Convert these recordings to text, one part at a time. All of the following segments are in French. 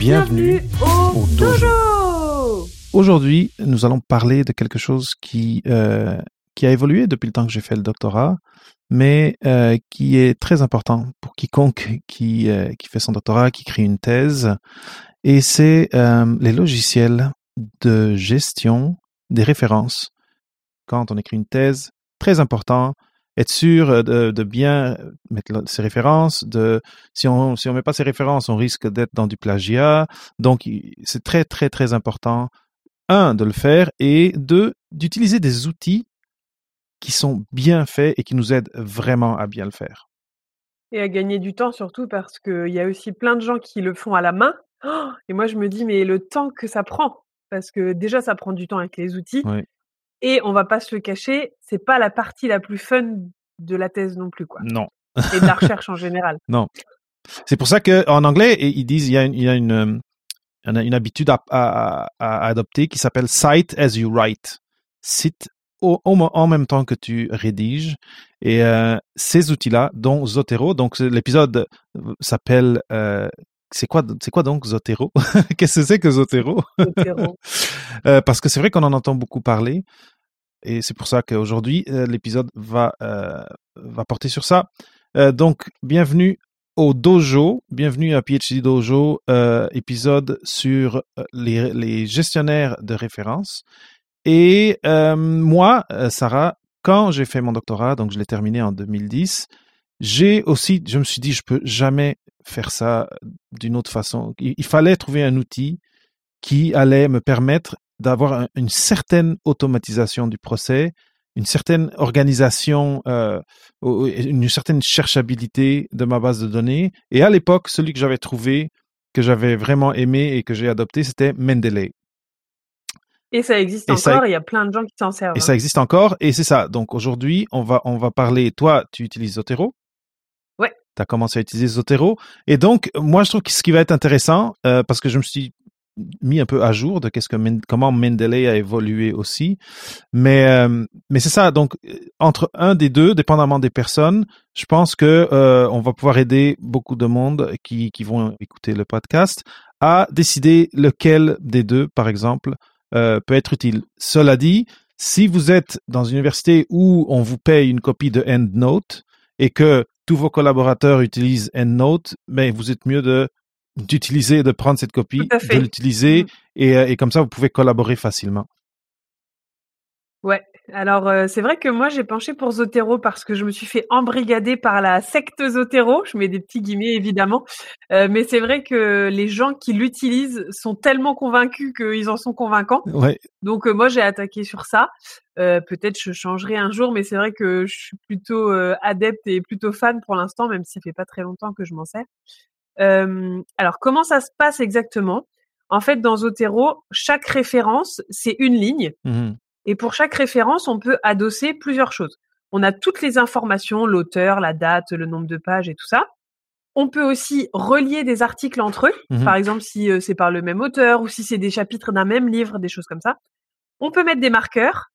Bienvenue. au, au dojo. dojo. Aujourd'hui, nous allons parler de quelque chose qui, euh, qui a évolué depuis le temps que j'ai fait le doctorat, mais euh, qui est très important pour quiconque qui, euh, qui fait son doctorat, qui crée une thèse, et c'est les logiciels de gestion des références. Quand on écrit une thèse, très important, être sûr de, de bien mettre ses références. De, si on si on met pas ses références, on risque d'être dans du plagiat. Donc, c'est très, très, très important un, de le faire, et deux, d'utiliser des outils qui sont bien faits et qui nous aident vraiment à bien le faire. Et à gagner du temps surtout parce qu'il y a aussi plein de gens qui le font à la main. Oh, et moi, je me dis, mais le temps que ça prend, parce que déjà, ça prend du temps avec les outils. Oui. Et on va pas se le cacher, c'est pas la partie la plus fun de la thèse non plus, quoi. Non. Et de la recherche en général. C'est pour ça qu'en anglais, ils disent il y a une, il y a une, euh, une, une habitude à, à- à adopter qui s'appelle cite as you write. Cite au, au mo- en même temps que tu rédiges. Et euh, ces outils-là, dont Zotero, donc l'épisode s'appelle euh, c'est quoi, c'est quoi donc Zotero? Qu'est-ce que c'est que Zotero? Zotero. Euh, parce que c'est vrai qu'on en entend beaucoup parler. Et c'est pour ça qu'aujourd'hui, euh, l'épisode va, euh, va porter sur ça. Donc, bienvenue au Dojo, bienvenue à PhD Dojo, épisode sur les, les gestionnaires de référence. Et moi, Sarah, quand j'ai fait mon doctorat, donc je l'ai terminé en 2010, j'ai aussi, je me suis dit, je peux jamais faire ça d'une autre façon. Il, il fallait trouver un outil qui allait me permettre d'avoir un- une certaine automatisation du procès, une certaine organisation, euh, une certaine cherchabilité de ma base de données. Et à l'époque, celui que j'avais trouvé, que j'avais vraiment aimé et que j'ai adopté, c'était Mendeley. Et ça existe Et ça- encore, il y a plein de gens qui s'en servent. Et hein. ça existe encore, et c'est ça. Donc aujourd'hui, on va, on va parler, toi, tu utilises Zotero. Tu as commencé à utiliser Zotero. Et donc, moi, je trouve que ce qui va être intéressant, euh, parce que je me suis mis un peu à jour de qu'est-ce que Men- comment Mendeley a évolué aussi. Mais, euh, mais c'est ça. Donc, euh, entre un des deux, dépendamment des personnes, je pense que on va pouvoir aider beaucoup de monde qui, qui vont écouter le podcast à décider lequel des deux, par exemple, peut être utile. Cela dit, si vous êtes dans une université où on vous paye une copie de EndNote et que tous vos collaborateurs utilisent EndNote, mais vous êtes mieux de d'utiliser, de prendre cette copie, de l'utiliser et, euh, et comme ça vous pouvez collaborer facilement. Alors, euh, c'est vrai que moi, j'ai penché pour Zotero parce que je me suis fait embrigader par la secte Zotero. Je mets des petits guillemets, évidemment. Euh, mais c'est vrai que les gens qui l'utilisent sont tellement convaincus qu'ils en sont convaincants. Ouais, Donc, euh, moi, j'ai attaqué sur ça. Peut-être je changerai un jour, mais c'est vrai que je suis plutôt adepte et plutôt fan pour l'instant, même si ça fait pas très longtemps que je m'en sers. Alors, comment ça se passe exactement? En fait, dans Zotero, chaque référence, c'est une ligne. mhm, Et pour chaque référence, on peut adosser plusieurs choses. On a toutes les informations, l'auteur, la date, le nombre de pages et tout ça. On peut aussi relier des articles entre eux, Mhm. par exemple si euh, c'est par le même auteur ou si c'est des chapitres d'un même livre, des choses comme ça. On peut mettre des marqueurs,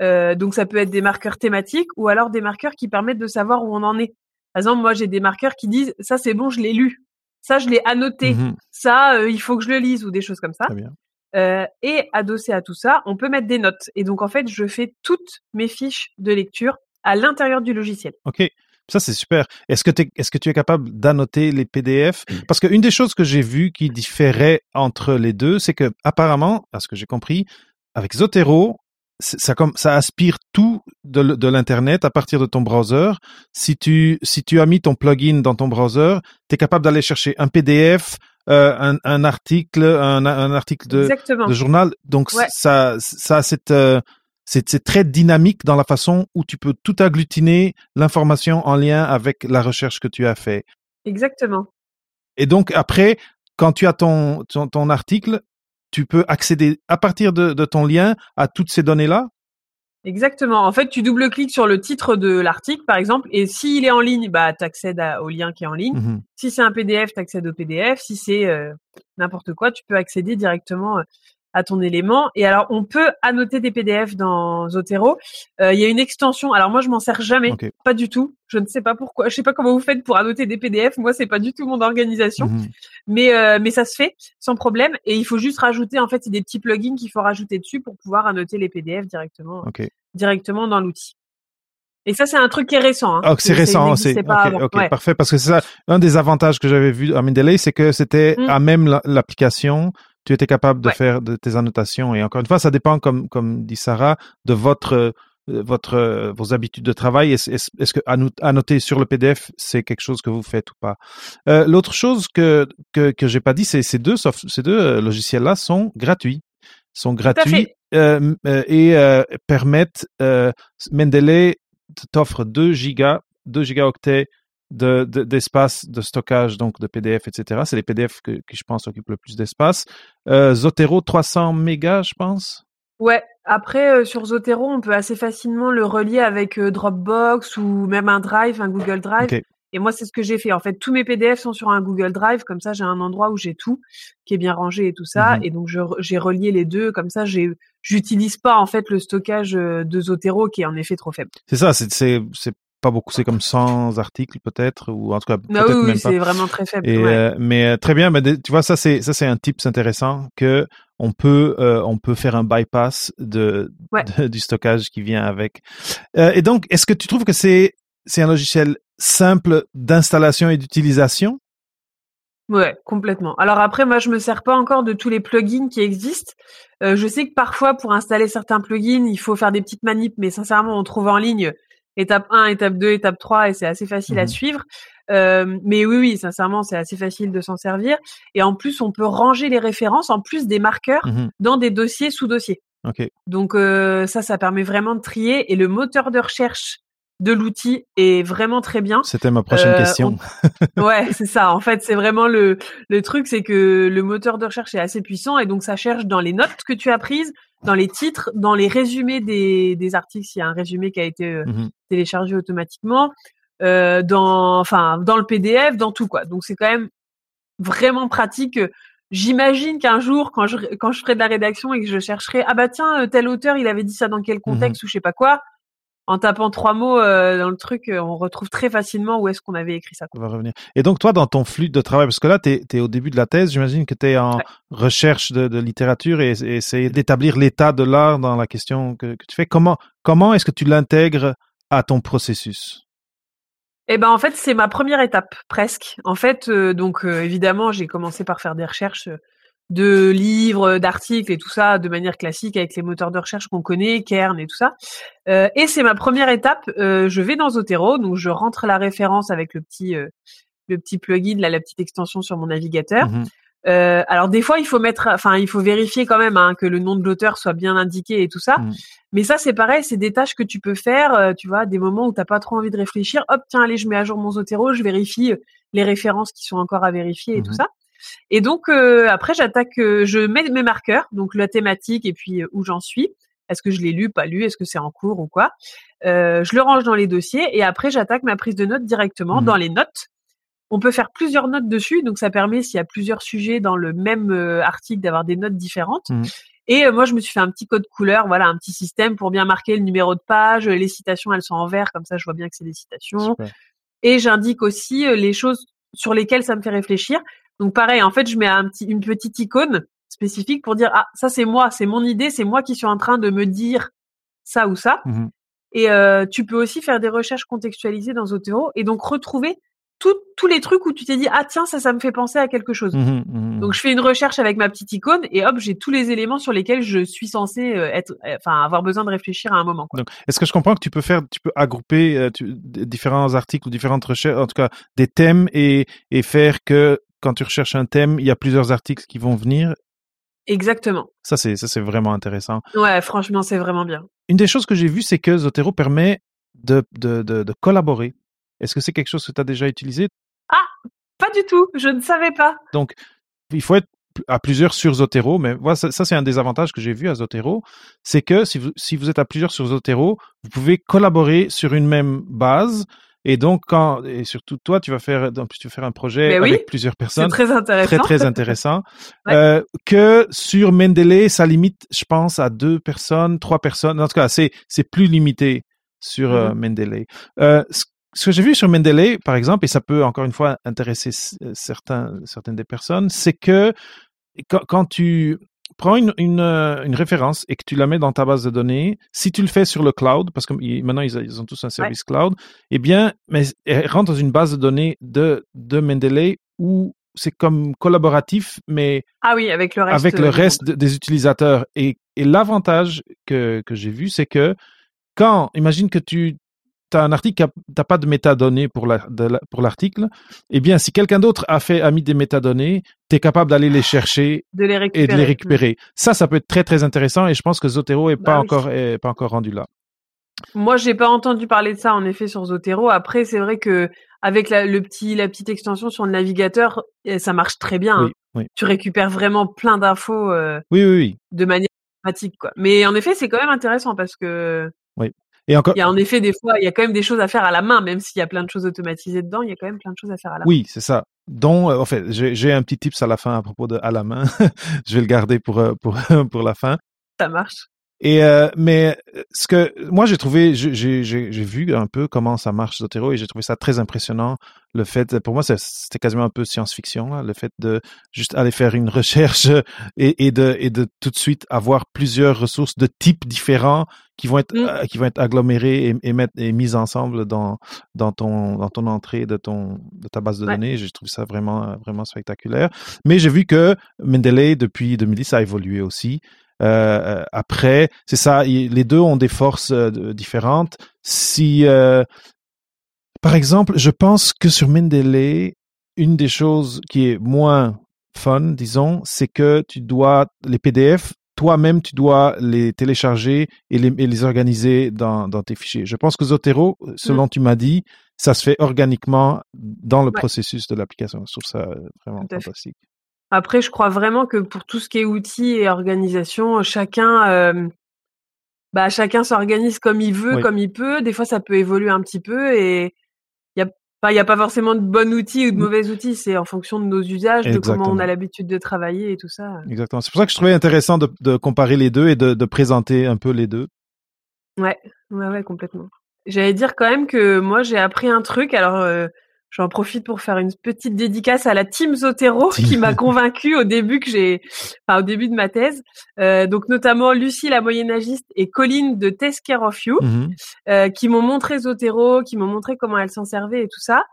euh, donc ça peut être des marqueurs thématiques ou alors des marqueurs qui permettent de savoir où on en est. Par exemple, moi j'ai des marqueurs qui disent ça c'est bon, je l'ai lu, ça je l'ai annoté, mhm, ça euh, il faut que je le lise ou des choses comme ça. très bien. Euh, et adossé à tout ça, on peut mettre des notes. Et donc en fait, je fais toutes mes fiches de lecture à l'intérieur du logiciel. Ok, ça c'est super. Est-ce que, tu es capable d'annoter les PDF Parce qu'une des choses que j'ai vues qui différait entre les deux, c'est que apparemment, à ce que j'ai compris, avec Zotero, ça, comme, ça aspire tout de l'internet à partir de ton browser. Si tu si tu as mis ton plugin dans ton browser, tu es capable d'aller chercher un PDF, euh, un, un article, un, un article de, de journal. Donc Ouais. ça, ça a cette, euh, c'est c'est très dynamique dans la façon où tu peux tout agglutiner l'information en lien avec la recherche que tu as fait. Exactement. Et donc après, quand tu as ton, ton, ton article, tu peux accéder à partir de, de ton lien à toutes ces données-là Exactement. En fait, tu double-cliques sur le titre de l'article, par exemple, et s'il est en ligne, bah, tu accèdes au lien qui est en ligne. Mhm. Si c'est un PDF, tu accèdes au PDF. Si c'est euh, n'importe quoi, tu peux accéder directement euh, à ton élément. Et alors, on peut annoter des PDF dans Zotero. Euh, Il y a une extension. Alors moi, je m'en sers jamais, pas du tout. Je ne sais pas pourquoi. Je sais pas comment vous faites pour annoter des PDF. Moi, c'est pas du tout mon organisation. Mhm. Mais euh, mais ça se fait sans problème. Et il faut juste rajouter. En fait, des petits plugins qu'il faut rajouter dessus pour pouvoir annoter les PDF directement directement dans l'outil. Et ça, c'est un truc qui est récent. Hein. Ah, c'est récent, n'existait c'est pas ok, avant. ok, Ouais. parfait, parce que c'est ça, un des avantages que j'avais vu à Mendeley, c'est que c'était Mm. à même la- l'application, tu étais capable de Ouais. faire de tes annotations. Et encore une fois, ça dépend, comme comme dit Sarah, de votre euh, votre euh, vos habitudes de travail. Est-ce est-ce que anno- annoter sur le PDF, c'est quelque chose que vous faites ou pas? Euh, L'autre chose que que que j'ai pas dit, c'est ces deux soft- ces deux euh, logiciels-là sont gratuits, sont gratuits euh, et euh, permettent Mendeley t'offre 2 gigas, 2 gigaoctets de, de- d'espace de stockage, donc de PDF, etc. C'est les PDF que, qui, je pense, occupent le plus d'espace. Euh, Zotero, 300 mégas, je pense. Ouais. Après, euh, sur Zotero, on peut assez facilement le relier avec euh, Dropbox ou même un Drive, un Google Drive. Et moi, c'est ce que j'ai fait. En fait, tous mes PDF sont sur un Google Drive. Comme ça, j'ai un endroit où j'ai tout qui est bien rangé et tout ça. Mhm. Et donc, je, j'ai relié les deux. Comme ça, j'ai, j'utilise pas en fait le stockage de Zotero qui est en effet trop faible. C'est ça, c'est, c'est pas beaucoup, c'est comme 100 articles peut-être, ou en tout cas, Ah peut-être oui, même pas. c'est vraiment très faible. Et, ouais. euh, mais euh, très bien, mais tu vois ça c'est ça c'est un tips intéressant que on peut euh, on peut faire un bypass de, Ouais. de- du stockage qui vient avec. Euh, et donc est-ce que tu trouves que c'est c'est un logiciel simple d'installation et d'utilisation? Ouais, complètement. Alors après, moi, je me sers pas encore de tous les plugins qui existent. Euh, je sais que parfois, pour installer certains plugins, il faut faire des petites manips, mais sincèrement, on trouve en ligne étape 1, étape 2, étape 3, et c'est assez facile à Mhm. suivre. Euh, mais oui, oui, sincèrement, c'est assez facile de s'en servir. Et en plus, on peut ranger les références, en plus des marqueurs, Mhm. dans des dossiers sous dossiers. Ok. Donc euh, ça, ça permet vraiment de trier. Et le moteur de recherche de l'outil est vraiment très bien. C'était ma prochaine Euh, question. Ouais, c'est ça. En fait, c'est vraiment le le truc, c'est que le moteur de recherche est assez puissant et donc ça cherche dans les notes que tu as prises, dans les titres, dans les résumés des des articles s'il y a un résumé qui a été euh, Mhm. Téléchargé automatiquement, euh, dans enfin dans le PDF, dans tout quoi. Donc c'est quand même vraiment pratique. J'imagine qu'un jour, quand je quand je ferai de la rédaction et que je chercherai ah bah tiens euh, tel auteur il avait dit ça dans quel contexte ou je sais pas quoi, en tapant trois mots euh, dans le truc, euh, on retrouve très facilement où est-ce qu'on avait écrit ça. On va revenir. Et donc toi dans ton flux de travail parce que là tu es, au début de la thèse, j'imagine que tu es en Ouais. recherche de, de littérature et, et essayer d'établir l'état de l'art dans la question que, que tu fais. Comment comment est-ce que tu l'intègres à ton processus? Eh ben en fait c'est ma première étape presque. En fait euh, donc euh, évidemment j'ai commencé par faire des recherches euh, de livres, d'articles et tout ça de manière classique avec les moteurs de recherche qu'on connaît, Kern et tout ça. Euh, et c'est ma première étape. je vais dans Zotero donc je rentre la référence avec le petit le petit plugin là la petite extension sur mon navigateur. Mhm. Euh, alors des fois il faut mettre enfin il faut vérifier quand même hein, que le nom de l'auteur soit bien indiqué et tout ça. Mhm. Mais ça, c'est pareil, c'est des tâches que tu peux faire, euh, tu vois, des moments où t'as pas trop envie de réfléchir. Hop, tiens, allez, je mets à jour mon Zotero, je vérifie euh, les références qui sont encore à vérifier et tout Mhm. ça. Et donc euh, après, j'attaque, euh, je mets mes marqueurs, donc la thématique et puis où j'en suis. Est-ce que je l'ai lu, pas lu? Est-ce que c'est en cours ou quoi? Euh, Je le range dans les dossiers et après, j'attaque ma prise de notes directement Mhm. dans les notes. On peut faire plusieurs notes dessus, donc ça permet, s'il y a plusieurs sujets dans le même euh, article, d'avoir des notes différentes. Mhm. Et euh, moi, je me suis fait un petit code couleur, voilà, un petit système pour bien marquer le numéro de page. Les citations, elles sont en vert, comme ça, je vois bien que c'est des citations. Super. Et j'indique aussi euh, les choses sur lesquelles ça me fait réfléchir. Donc pareil, en fait, je mets un petit, une petite icône spécifique pour dire ah ça c'est moi, c'est mon idée, c'est moi qui suis en train de me dire ça ou ça. Mhm. Et euh, tu peux aussi faire des recherches contextualisées dans Zotero et donc retrouver tout- tous les trucs où tu t'es dit ah tiens ça ça me fait penser à quelque chose. Mhm, mhm. Donc je fais une recherche avec ma petite icône et hop j'ai tous les éléments sur lesquels je suis censé euh, être, euh, enfin avoir besoin de réfléchir à un moment. Quoi. Donc, est-ce que je comprends que tu peux faire, tu peux agrouper euh, tu- différents articles ou différentes recherches, en tout cas des thèmes et, et faire que quand tu recherches un thème, il y a plusieurs articles qui vont venir? Exactement. Ça, c'est ça, c'est vraiment intéressant. Ouais franchement c'est vraiment bien. Une des choses que j'ai vues, c'est que Zotero permet de, de, de, de collaborer. Est-ce que c'est quelque chose que tu as déjà utilisé? Pas du tout, je ne savais pas. Donc, il faut être à plusieurs sur Zotero, mais voilà, ça, ça, c'est un des avantages que j'ai vu à Zotero, c'est que si vous, si vous êtes à plusieurs sur Zotero, vous pouvez collaborer sur une même base. Et donc, quand, et surtout toi, tu vas faire, tu vas faire un projet oui, avec plusieurs personnes. C'est très intéressant. Très, très intéressant. Ouais. Euh, que sur Mendeley, ça limite, je pense, à deux personnes, trois personnes. En tout cas, c'est, c'est plus limité sur euh, Mhm. Mendeley. Euh, ce, ce que j'ai vu sur Mendeley, par exemple, et ça peut encore une fois intéresser euh, certains, certaines des personnes, c'est que quand, quand tu prends une, une, euh, une référence et que tu la mets dans ta base de données, si tu le fais sur le cloud, parce que maintenant ils, ils ont tous un service cloud, eh bien, mais elle rentre dans une base de données de, de Mendeley où c'est comme collaboratif, mais Ah oui, avec le reste. avec le reste de- des utilisateurs. Et, et l'avantage que, que j'ai vu, c'est que quand, imagine que tu as un article, tu n'as pas de métadonnées pour la- la- l'article, eh bien, si quelqu'un d'autre a fait, a mis des métadonnées, tu es capable d'aller les chercher de les et de les récupérer. Ça, ça peut être très, très intéressant et je pense que Zotero est Bah pas oui. encore, est pas encore rendu là. Moi, j'ai pas entendu parler de ça en effet sur Zotero. Après, c'est vrai que avec la, le petit, la petite extension sur le navigateur, eh, ça marche très bien. hein. Oui, oui. Tu récupères vraiment plein d'infos euh, Oui, oui, oui. de manière pratique, quoi. Mais en effet, c'est quand même intéressant parce que Et encore, il y a en effet des fois, il y a quand même des choses à faire à la main, même s'il y a plein de choses automatisées dedans, il y a quand même plein de choses à faire à la main. Oui, c'est ça. Dont, euh, en fait, j'ai j'ai un petit tips à la fin à propos de à la main. je vais le garder pour euh, pour pour la fin. Ça marche. Et euh, mais euh, ce que moi j'ai trouvé, j'ai vu un peu comment ça marche Zotero et j'ai trouvé ça très impressionnant. Le fait, pour moi, c'était quasiment un peu science-fiction, là, le fait de juste aller faire une recherche et, et de et de tout de suite avoir plusieurs ressources de types différents qui vont être Mm. euh, qui vont être agglomérées et, et mettre et mises ensemble dans dans ton dans ton entrée de ton de ta base de Ouais. données. J'ai trouvé ça vraiment vraiment spectaculaire. Mais j'ai vu que Mendeley depuis 2010 ça a évolué aussi. Euh, euh, après, c'est ça, les deux ont des forces euh, différentes. Si, euh, par exemple, je pense que sur Mendeley, une des choses qui est moins fun, disons, c'est que tu dois les PDF, toi-même, tu dois les télécharger et les, et les organiser dans, dans tes fichiers. Je pense que Zotero, selon tu m'as dit, ça se fait organiquement dans le Ouais. processus de l'application. Je trouve ça vraiment fantastique. Après, je crois vraiment que pour tout ce qui est outils et organisation, chacun, euh, bah, chacun s'organise comme il veut, Oui. comme il peut. Des fois, ça peut évoluer un petit peu et il y a pas, il y a pas forcément de bons outils ou de mauvais outils. C'est en fonction de nos usages, de comment on a l'habitude de travailler et tout ça. Exactement. C'est pour ça que je trouvais intéressant de, de comparer les deux et de, de présenter un peu les deux. Ouais, ouais, ouais, complètement. J'allais dire quand même que moi, j'ai appris un truc. Alors, euh, j'en profite pour faire une petite dédicace à la team Zotero qui m'a convaincue au début que j'ai, enfin, au début de ma thèse. Euh, donc, notamment Lucie, la moyenâgiste, et Colline de Take Care of You, Mhm. euh, qui m'ont montré Zotero, qui m'ont montré comment elle s'en servait et tout ça.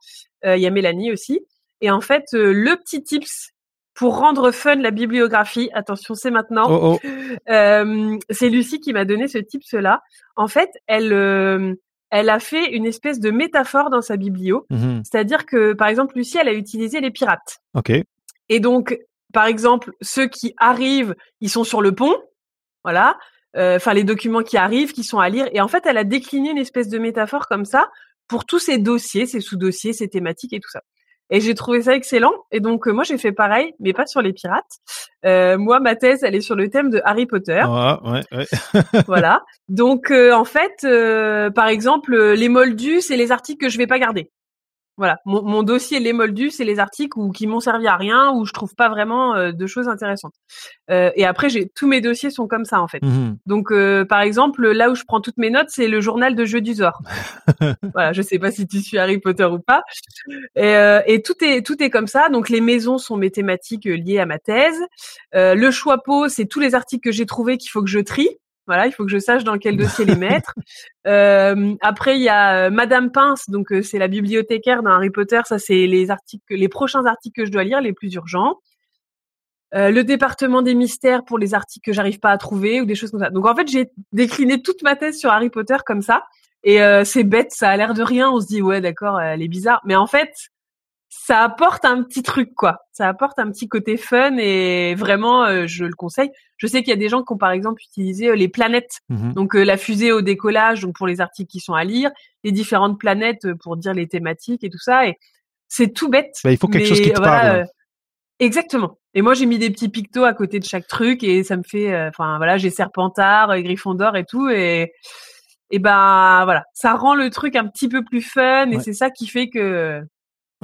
Euh, Il y a Mélanie aussi. Et en fait, euh, le petit tips pour rendre fun la bibliographie, attention, c'est maintenant. Oh, oh. Euh, c'est Lucie qui m'a donné ce tips-là. En fait, elle, euh, elle a fait une espèce de métaphore dans sa biblio. Mhm. C'est-à-dire que, par exemple, Lucie, elle a utilisé les pirates. OK. Et donc, par exemple, ceux qui arrivent, ils sont sur le pont. Voilà. Euh, Enfin, les documents qui arrivent, qui sont à lire. Et en fait, elle a décliné une espèce de métaphore comme ça pour tous ces dossiers, ces sous-dossiers, ces thématiques et tout ça. Et j'ai trouvé ça excellent. Et donc, euh, moi, j'ai fait pareil, mais pas sur les pirates. Euh, moi, ma thèse, elle est sur le thème de Harry Potter. Ah, ouais, ouais. voilà. Donc, euh, en fait, euh, par exemple, les moldus, c'est les articles que je vais pas garder. Voilà. Mon, mon dossier les moldus, c'est les articles où, qui m'ont servi à rien, où je trouve pas vraiment euh, de choses intéressantes. Euh, et après, j'ai tous mes dossiers sont comme ça en fait. Mhm. Donc, euh, par exemple, là où je prends toutes mes notes, c'est le journal de Jeux du Zor. voilà, je sais pas si tu suis Harry Potter ou pas. Et, euh, et tout est tout est comme ça. Donc, les maisons sont mes thématiques liées à ma thèse. Euh, le choix pot, c'est tous les articles que j'ai trouvés qu'il faut que je trie. Voilà, il faut que je sache dans quel dossier les mettre. Euh, après, il y a euh, Madame Pince, donc euh, c'est la bibliothécaire dans Harry Potter. Ça, c'est les articles, les prochains articles que je dois lire, les plus urgents. Euh, le département des mystères pour les articles que j'arrive pas à trouver ou des choses comme ça. Donc en fait, j'ai décliné toute ma thèse sur Harry Potter comme ça. Et euh, c'est bête, ça a l'air de rien. On se dit ouais, d'accord, elle est bizarre, mais en fait, ça apporte un petit truc quoi. Ça apporte un petit côté fun et vraiment, euh, je le conseille. Je sais qu'il y a des gens qui ont par exemple utilisé euh, les planètes, Mhm. donc euh, la fusée au décollage, donc pour les articles qui sont à lire, les différentes planètes euh, pour dire les thématiques et tout ça. Et c'est tout bête. Ben, il faut quelque chose qui te voilà, parle. euh, Exactement. Et moi, j'ai mis des petits pictos à côté de chaque truc et ça me fait, euh, enfin voilà, j'ai Serpentard, Gryffondor et tout et et ben voilà, ça rend le truc un petit peu plus fun et c'est ça qui fait que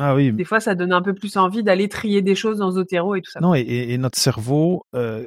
ah oui. Des fois, ça donne un peu plus envie d'aller trier des choses dans Zotero et tout ça. Non, et, et notre cerveau, euh,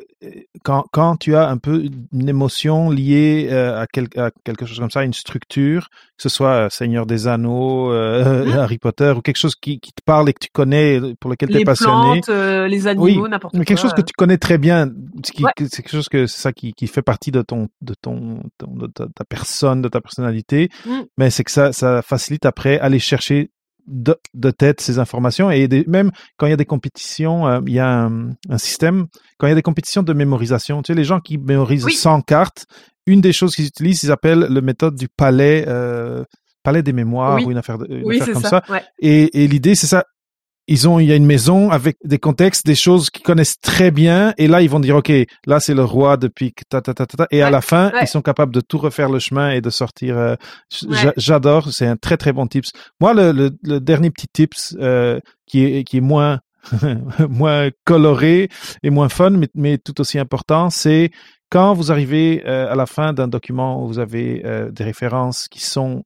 quand, quand tu as un peu une émotion liée euh, à, quel, à, quelque chose comme ça, une structure, que ce soit euh, Seigneur des Anneaux, euh, mmh. Harry Potter, ou quelque chose qui, qui, te parle et que tu connais, pour lequel tu es passionné. Les plantes, les animaux, n'importe quoi. Quelque chose que tu connais très bien, ouais. c'est quelque chose que c'est ça qui, qui fait partie de ton, de ton, de ta, ta personne, de ta personnalité. Mmh. Mais c'est que ça, ça facilite après aller chercher de, de, tête ces informations et des, même quand il y a des compétitions, euh, il y a un, un, système, quand il y a des compétitions de mémorisation, tu sais, les gens qui mémorisent oui. 100 cartes, une des choses qu'ils utilisent, ils appellent le méthode du palais, euh, palais des mémoires oui. ou une affaire, de, une oui, affaire comme ça. ça. Ouais. Et, et l'idée, c'est ça, ils ont, il y a une maison avec des contextes, des choses qu'ils connaissent très bien, et là ils vont dire, ok, là c'est le roi depuis ta ta ta ta, et à la fin ouais. ils sont capables de tout refaire le chemin et de sortir. euh, Ouais. J'adore, c'est un très très bon tips. Moi, le, le, le dernier petit tips euh, qui est qui est moins moins coloré et moins fun, mais, mais tout aussi important, c'est quand vous arrivez euh, à la fin d'un document où vous avez euh, des références qui sont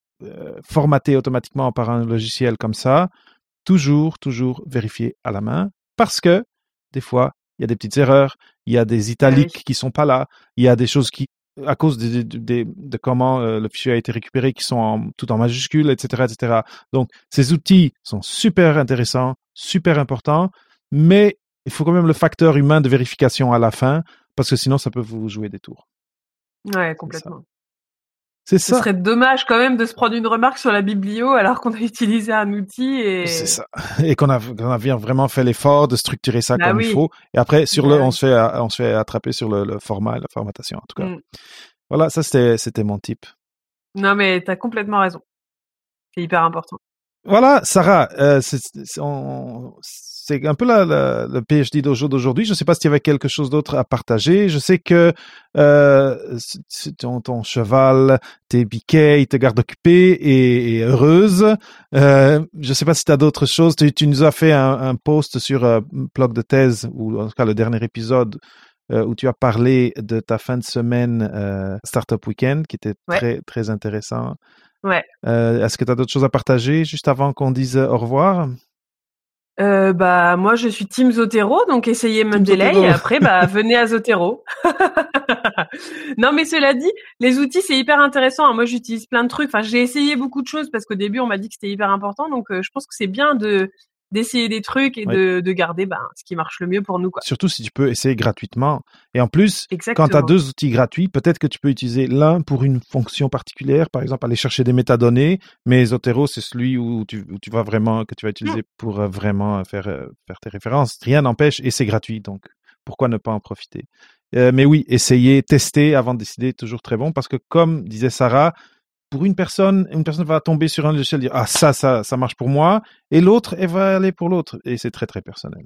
formatées automatiquement par un logiciel comme ça, toujours, toujours vérifier à la main parce que des fois, il y a des petites erreurs, il y a des italiques oui. qui sont pas là, il y a des choses qui, à cause de, de, de, de comment euh, le fichier a été récupéré, qui sont en, tout en majuscules, etc., etc. Donc, ces outils sont super intéressants, super importants, mais il faut quand même le facteur humain de vérification à la fin parce que sinon, ça peut vous jouer des tours. Ouais, complètement. C'est Ce serait dommage quand même de se prendre une remarque sur la biblio alors qu'on a utilisé un outil et. C'est ça. Et qu'on a, qu'on a bien vraiment fait l'effort de structurer ça Bah comme oui. il faut. Et après, sur Bah le, on oui. se fait, on se fait attraper sur le, le format et la formatation, en tout cas. Mm. Voilà, ça c'était, c'était mon type. Non, mais t'as complètement raison. C'est hyper important. Voilà, Sarah, euh, c'est, c'est, on- c'est un peu la, la- le PhD d'aujourd'hui. Je ne sais pas s'il y avait quelque chose d'autre à partager. Je sais que euh, ton, ton cheval, tes biquets, il te garde occupée et, et heureuse. Euh, je ne sais pas si tu as d'autres choses. Tu, tu nous as fait un, un post sur euh, blog de thèse, ou en tout cas le dernier épisode, euh, où tu as parlé de ta fin de semaine Startup Weekend, qui était Ouais. très, très intéressant. Ouais. Est-ce que tu as d'autres choses à partager juste avant qu'on dise au revoir? Euh, bah moi je suis Team Zotero, donc essayez Zotero. et après bah venez à Zotero. non mais cela dit, les outils c'est hyper intéressant. hein. Moi j'utilise plein de trucs. Enfin j'ai essayé beaucoup de choses parce qu'au début on m'a dit que c'était hyper important, donc euh, je pense que c'est bien de d'essayer des trucs et de, de garder ben, ce qui marche le mieux pour nous quoi. Surtout si tu peux essayer gratuitement. Et en plus, Exactement. quand tu as deux outils gratuits, peut-être que tu peux utiliser l'un pour une fonction particulière, par exemple aller chercher des métadonnées, mais Zotero, c'est celui où tu, où tu vas vraiment, que tu vas utiliser pour euh, vraiment faire, euh, faire tes références. Rien n'empêche et c'est gratuit, donc pourquoi ne pas en profiter? Euh, Mais oui, essayer, tester avant de décider, toujours très bon, parce que comme disait Sarah, pour une personne, une personne va tomber sur un logiciel et dire ah ça, ça, ça marche pour moi, et l'autre, elle va aller pour l'autre, et c'est très très personnel.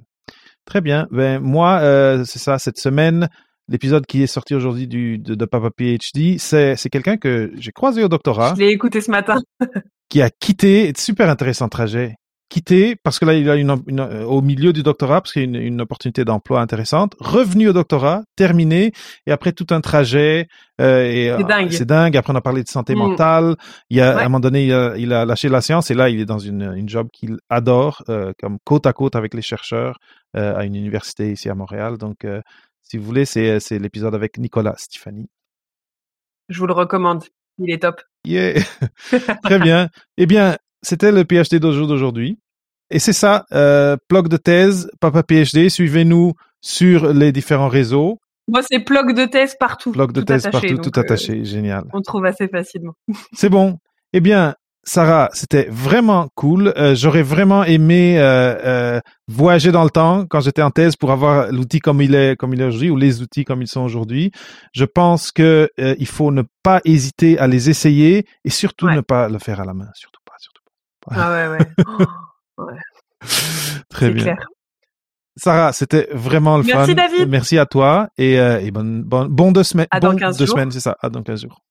Très bien. Ben moi, euh, c'est ça cette semaine. L'épisode qui est sorti aujourd'hui du de, de Papa PhD, c'est c'est quelqu'un que j'ai croisé au doctorat, Je l'ai écouté ce matin. qui a quitté, super intéressant trajet, quitté parce que là il a une, une- euh, au milieu du doctorat parce qu'il y a une, une opportunité d'emploi intéressante, revenu au doctorat, terminé et après tout un trajet. euh, et, C'est euh, dingue. C'est dingue. Après on a parlé de santé Mm. mentale. Il y a Ouais. à un moment donné il a, il a lâché la science et là il est dans une une job qu'il adore, euh, comme côte à côte avec les chercheurs euh, à une université ici à Montréal. Donc euh, si vous voulez c'est c'est l'épisode avec Nicolas Stéphanie. Je vous le recommande. Il est top. Yeah. Très bien. Eh bien, c'était le PhD d'aujourd'hui. Et c'est ça, euh, blog de thèse, Papa PhD. Suivez-nous sur les différents réseaux. Moi c'est plug de thèse partout. Blog de thèse attaché, partout, tout euh, attaché. Génial. on trouve assez facilement. C'est bon. Eh bien, Sarah, c'était vraiment cool. Euh, J'aurais vraiment aimé euh, voyager dans le temps quand j'étais en thèse pour avoir l'outil comme il est, comme il est aujourd'hui, ou les outils comme ils sont aujourd'hui. Je pense que il faut ne pas hésiter à les essayer et surtout Ouais. ne pas le faire à la main. Surtout pas, surtout pas. Ah ouais ouais. Oh, Très bien. clair. Sarah, c'était vraiment le Merci, fun. David. Merci à toi et, euh, et bonne, bonne, bon deux semaines. À dans bon 15 deux jours. semaines, c'est ça. À dans 15 jours.